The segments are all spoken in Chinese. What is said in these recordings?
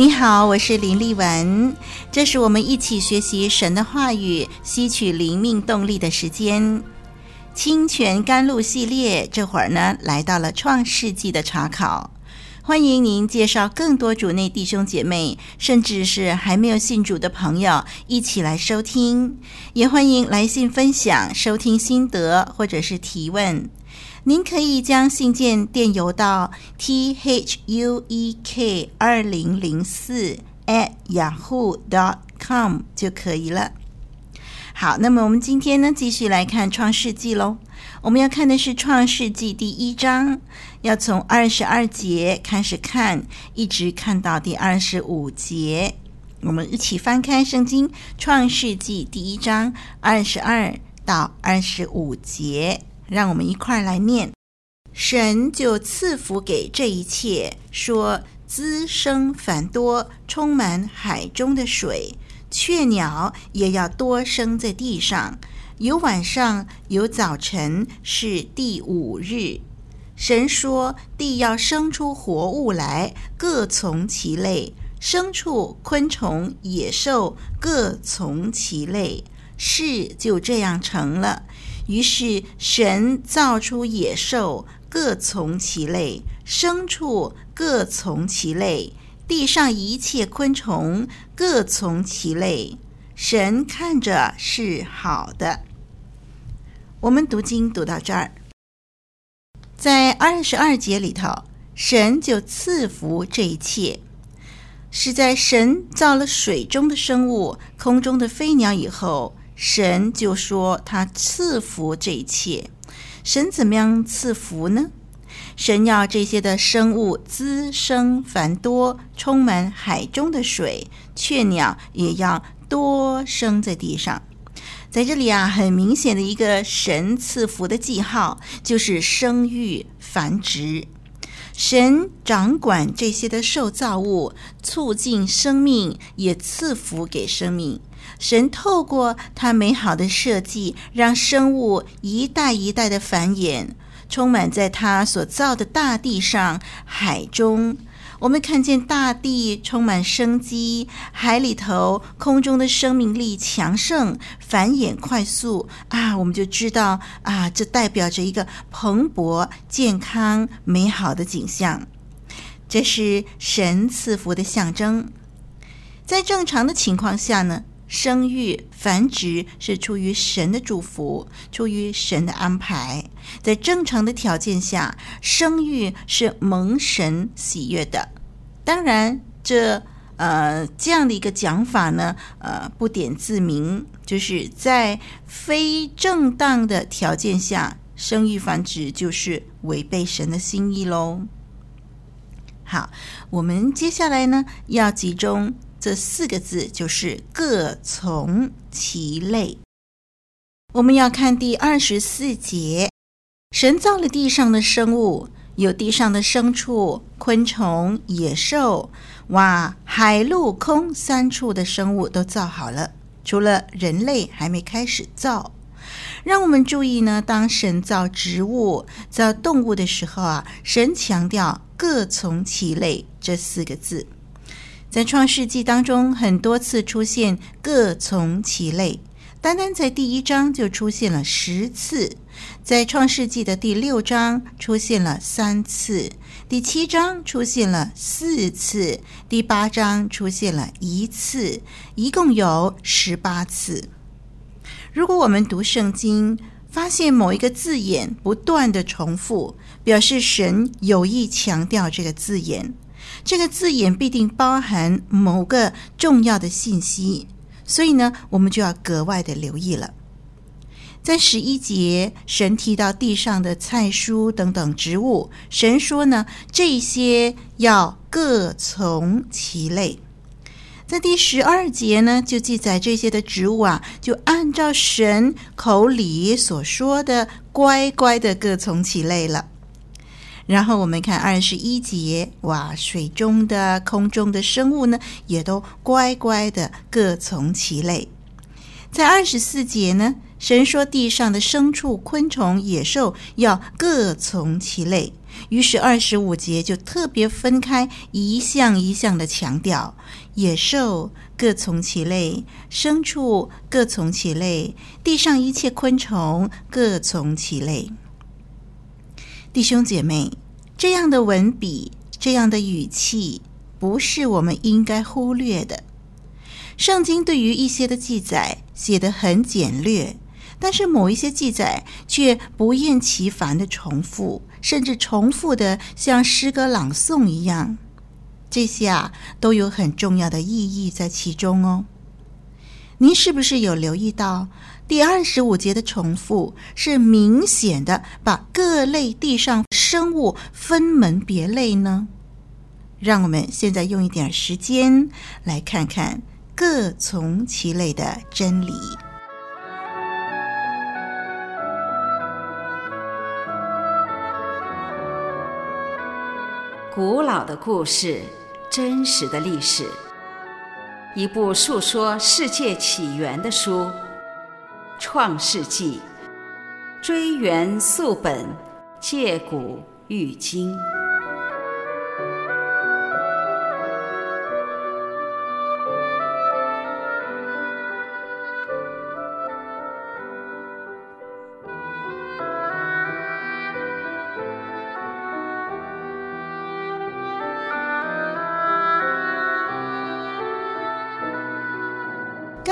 你好，我是林丽文，这是我们一起学习神的话语、吸取灵命动力的时间。清泉甘露系列，这会儿呢来到了创世纪的查考，欢迎您介绍更多主内弟兄姐妹，甚至是还没有信主的朋友一起来收听，也欢迎来信分享收听心得或者是提问。您可以将信件电邮到 t h u e k 二零零四 at yahoo dot com 就可以了。好，那么我们今天呢，继续来看创世纪喽。我们要看的是创世纪第一章，要从二十二节开始看，一直看到第二十五节。我们一起翻开圣经，创世纪第一章二十二到二十五节。让我们一块儿来念，神就赐福给这一切，说滋生繁多，充满海中的水，雀鸟也要多生在地上。有晚上，有早晨，是第五日。神说，地要生出活物来，各从其类，牲畜、昆虫、野兽各从其类。事就这样成了。于是神造出野兽，各从其类；牲畜各从其类；地上一切昆虫各从其类。神看着是好的。我们读经读到这儿，在二十二节里头，神就赐福这一切，是在神造了水中的生物、空中的飞鸟以后。神就说：“他赐福这一切。神怎么样赐福呢？神要这些的生物滋生繁多，充满海中的水，雀鸟也要多生在地上。在这里啊，很明显的一个神赐福的记号，就是生育繁殖。神掌管这些的受造物，促进生命，也赐福给生命。”神透过他美好的设计，让生物一代一代的繁衍，充满在他所造的大地上、海中。我们看见大地充满生机，海里头、空中的生命力强盛，繁衍快速啊！我们就知道啊，这代表着一个蓬勃、健康、美好的景象。这是神赐福的象征。在正常的情况下呢，生育繁殖是出于神的祝福，出于神的安排。在正常的条件下，生育是蒙神喜悦的。当然，这呃这样的一个讲法呢，呃不点自明，就是在非正当的条件下，生育繁殖就是违背神的心意喽。好，我们接下来呢要集中。这四个字就是各从其类。我们要看第二十四节，神造了地上的生物，有地上的牲畜、昆虫、野兽，哇，海陆空三处的生物都造好了，除了人类还没开始造。让我们注意呢，当神造植物、造动物的时候啊，神强调“各从其类”这四个字，在创世纪当中很多次出现“各从其类”。单单在第一章就出现了十次，在创世纪的第六章出现了三次，第七章出现了四次，第八章出现了一次，一共有十八次。如果我们读圣经，发现某一个字眼不断的重复，表示神有意强调这个字眼，这个字眼必定包含某个重要的信息。所以呢，我们就要格外的留意了。在十一节，神提到地上的菜蔬等等植物，神说呢，这些要各从其类。在第十二节呢，就记载这些的植物啊，就按照神口里所说的，乖乖的各从其类了。然后我们看二十一节，哇，水中的、空中的生物呢，也都乖乖的各从其类。在二十四节呢，神说地上的牲畜、昆虫、野兽要各从其类。于是二十五节就特别分开一项一项的强调：野兽各从其类，牲畜各从其类，地上一切昆虫各从其类。弟兄姐妹，这样的文笔，这样的语气，不是我们应该忽略的。圣经对于一些的记载写得很简略，但是某一些记载却不厌其烦的重复，甚至重复的像诗歌朗诵一样。这些啊，都有很重要的意义在其中哦。您是不是有留意到？第二十五节的重复是明显的，把各类地上生物分门别类呢？让我们现在用一点时间来看看各从其类的真理。古老的故事，真实的历史，一部述说世界起源的书。创世纪，追源溯本，借古喻今。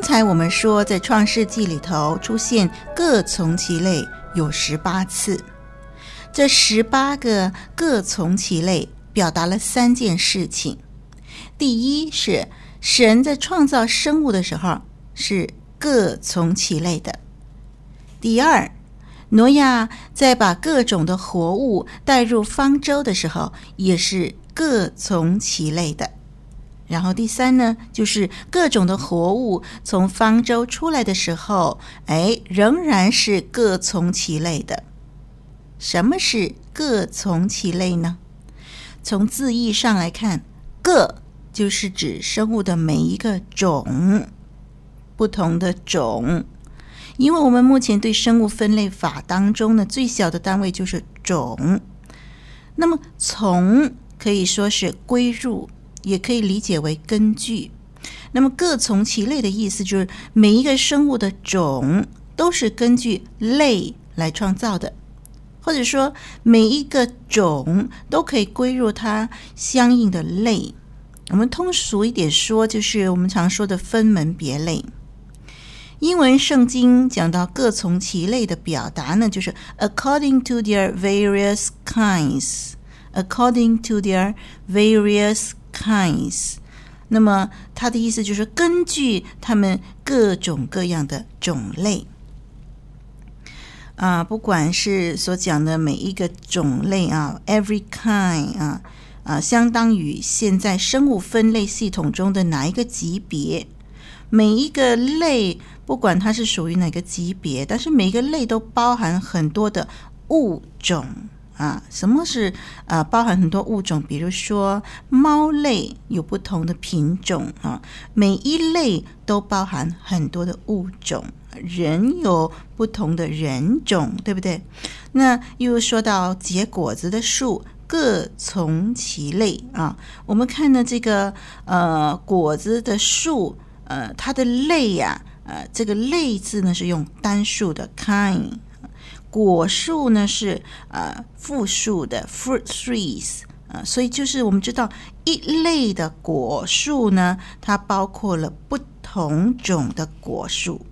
刚才我们说，在创世纪里头出现“各从其类”有十八次，这十八个“各从其类”表达了三件事情：第一是神在创造生物的时候是各从其类的；第二，挪亚在把各种的活物带入方舟的时候也是各从其类的。然后第三呢，就是各种的活物从方舟出来的时候，哎，仍然是各从其类的。什么是各从其类呢？从字义上来看，各就是指生物的每一个种，不同的种。因为我们目前对生物分类法当中呢，最小的单位就是种。那么从可以说是归入。也可以理解为根据。那么各从其类的意思就是每一个生物的种都是根据类来创造的，或者说每一个种都可以归入它相应的类。我们通俗一点说，就是我们常说的分门别类。英文圣经讲到各从其类的表达呢，就是 according to their various kinds。according to their various kinds，那么它的意思就是根据它们各种各样的种类啊，不管是所讲的每一个种类啊，every kind 啊啊，相当于现在生物分类系统中的哪一个级别？每一个类，不管它是属于哪个级别，但是每一个类都包含很多的物种。啊。什么是呃包含很多物种？比如说猫类有不同的品种啊，每一类都包含很多的物种。人有不同的人种，对不对？那又说到结果子的树，各从其类啊。我们看呢，这个呃果子的树，呃它的类呀、呃这个类字呢是用单数的 kind，果树呢是呃复数的 fruit trees 呃。所以就是我们知道一类的果树呢，它包括了不同种的果树。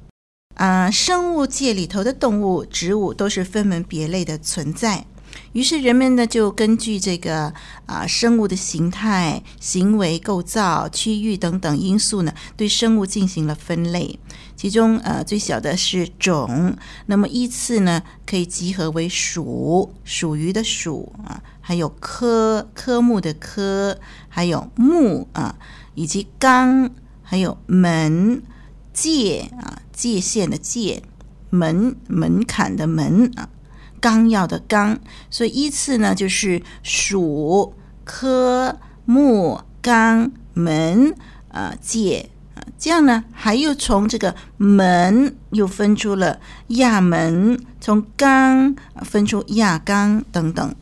啊，生物界里头的动物、植物都是分门别类的存在。于是人们呢，就根据这个啊生物的形态、行为构造、区域等等因素呢，对生物进行了分类。其中呃最小的是种，那么依次呢可以集合为属，属于的属啊，还有科，科目的科，还有目啊，以及纲，还有门。界啊，界限的界，门门槛的门啊，纲要的纲，所以依次呢就是属、科、目、纲、门啊、界啊，这样呢还又从这个门又分出了亚门，从纲分出亚纲等等。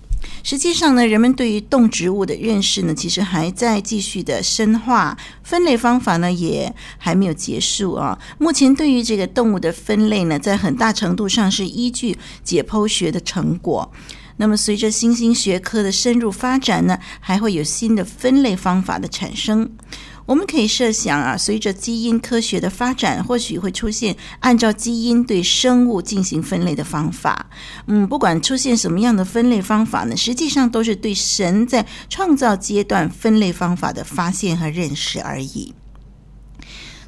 实际上呢，人们对于动植物的认识呢，其实还在继续的深化，分类方法呢也还没有结束啊。目前对于这个动物的分类呢，在很大程度上是依据解剖学的成果。那么随着新兴学科的深入发展呢，还会有新的分类方法的产生。我们可以设想啊，随着基因科学的发展，或许会出现按照基因对生物进行分类的方法。嗯，不管出现什么样的分类方法呢，实际上都是对神在创造阶段分类方法的发现和认识而已。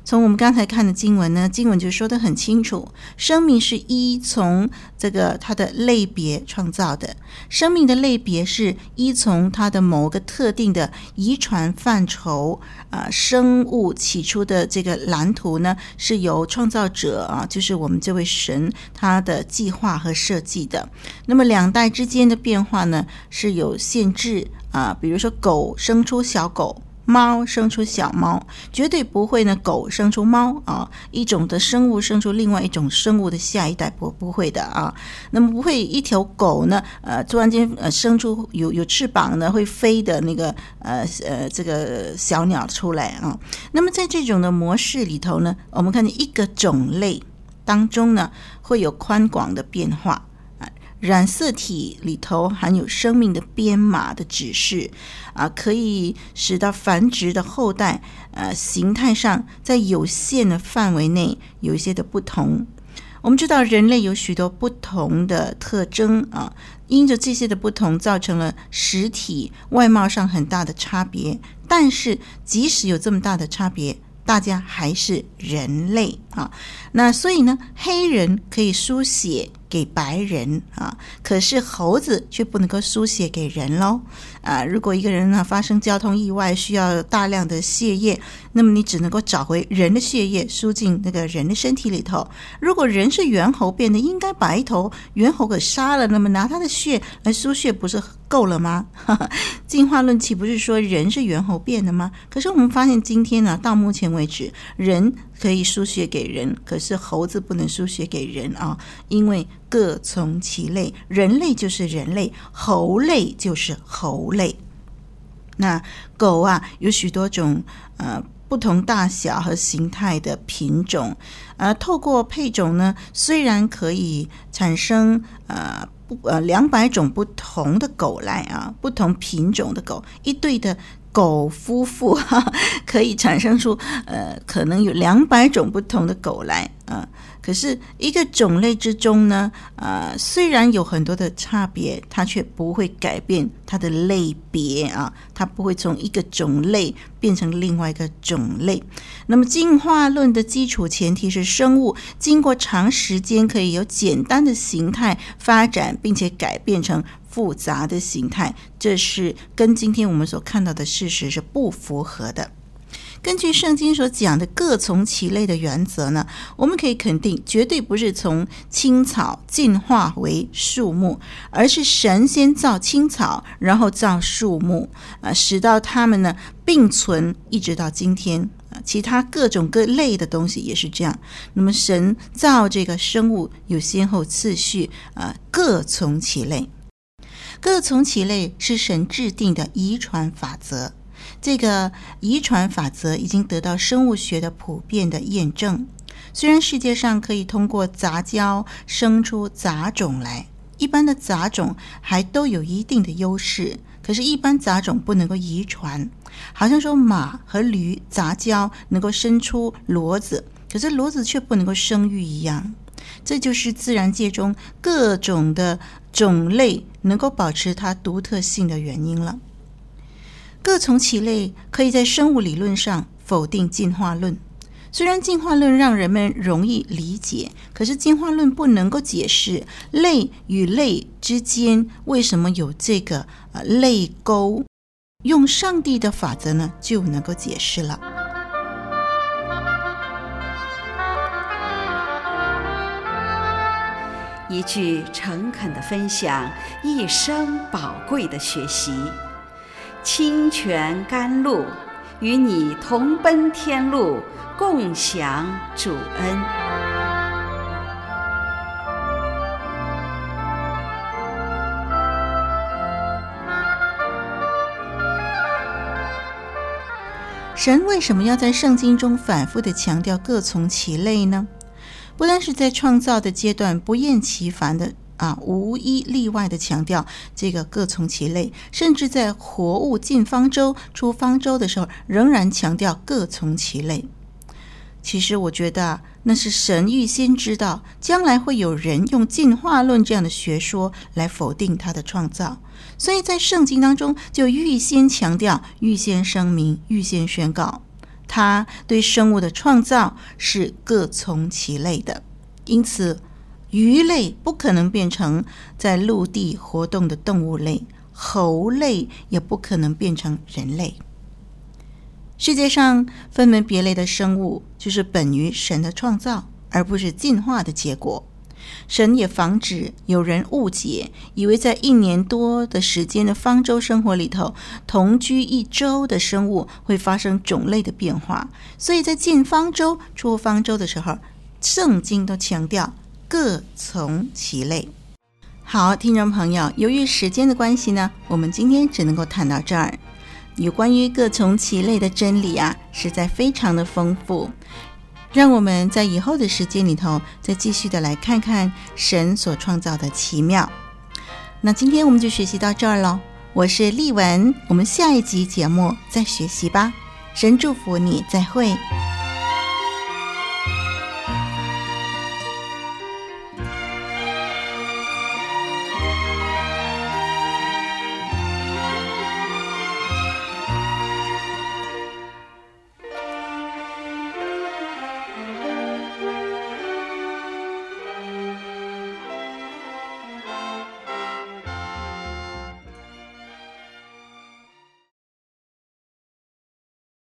从我们刚才看的经文呢，经文就说得很清楚，生命是依从这个它的类别创造的，生命的类别是依从它的某个特定的遗传范畴啊，生物起初的这个蓝图呢，是由创造者啊，就是我们这位神他的计划和设计的。那么两代之间的变化呢，是有限制啊，比如说狗生出小狗。猫生出小猫，绝对不会呢。狗生出猫啊，一种的生物生出另外一种生物的下一代不不会的啊。那么不会一条狗呢，呃，突然间呃生出有有翅膀呢会飞的那个呃呃这个小鸟出来啊。那么在这种的模式里头呢，我们看见一个种类当中呢会有宽广的变化。染色体里头含有生命的编码的指示啊，可以使到繁殖的后代呃形态上在有限的范围内有一些的不同。我们知道人类有许多不同的特征啊，因着这些的不同，造成了实体外貌上很大的差别。但是即使有这么大的差别，大家还是人类啊。那所以呢，黑人可以书写。给白人啊，可是猴子却不能够输血给人喽啊！如果一个人呢发生交通意外，需要大量的血液，那么你只能够找回人的血液输进那个人的身体里头。如果人是猿猴变的，应该把一头猿猴给杀了，那么拿他的血来输血不是够了吗？进化论岂不是说人是猿猴变的吗？可是我们发现今天呢，到目前为止，人可以输血给人，可是猴子不能输血给人啊，因为。各从其类，人类就是人类，猴类就是猴类。那狗啊，有许多种呃不同大小和形态的品种，呃，透过配种呢，虽然可以产生呃不呃两百种不同的狗来啊，不同品种的狗，一对的狗夫妇哈，可以产生出呃可能有两百种不同的狗来啊。可是，一个种类之中呢，呃，虽然有很多的差别，它却不会改变它的类别啊，它不会从一个种类变成另外一个种类。那么，进化论的基础前提是，生物经过长时间可以由简单的形态发展，并且改变成复杂的形态，这是跟今天我们所看到的事实是不符合的。根据圣经所讲的各从其类的原则呢，我们可以肯定，绝对不是从青草进化为树木，而是神先造青草，然后造树木，啊，使到它们呢并存，一直到今天。啊，其他各种各类的东西也是这样。那么神造这个生物有先后次序，啊，各从其类。各从其类是神制定的遗传法则。这个遗传法则已经得到生物学的普遍的验证。虽然世界上可以通过杂交生出杂种来，一般的杂种还都有一定的优势，可是，一般杂种不能够遗传。好像说马和驴杂交能够生出骡子，可是骡子却不能够生育一样。这就是自然界中各种的种类能够保持它独特性的原因了。各从其类，可以在生物理论上否定进化论。虽然进化论让人们容易理解，可是进化论不能够解释类与类之间为什么有这个呃类沟。用上帝的法则呢，就能够解释了。一句诚恳的分享，一生宝贵的学习。清泉甘露，与你同奔天路，共享主恩。神为什么要在圣经中反复的强调各从其类呢？不单是在创造的阶段不厌其烦的啊，无一例外的强调这个各从其类，甚至在活物进方舟、出方舟的时候，仍然强调各从其类。其实我觉得那是神预先知道将来会有人用进化论这样的学说来否定他的创造，所以在圣经当中就预先强调、预先声明、预先宣告。他对生物的创造是各从其类的，因此鱼类不可能变成在陆地活动的动物类，猴类也不可能变成人类。世界上分门别类的生物，就是本于神的创造，而不是进化的结果。神也防止有人误解，以为在一年多的时间的方舟生活里头，同居一周的生物会发生种类的变化。所以在进方舟、出方舟的时候，圣经都强调各从其类。好，听众朋友，由于时间的关系呢，我们今天只能够谈到这儿。有关于各从其类的真理啊，实在非常的丰富。让我们在以后的时间里头，再继续的来看看神所创造的奇妙。那今天我们就学习到这儿喽。我是丽文，我们下一集节目再学习吧。神祝福你，再会。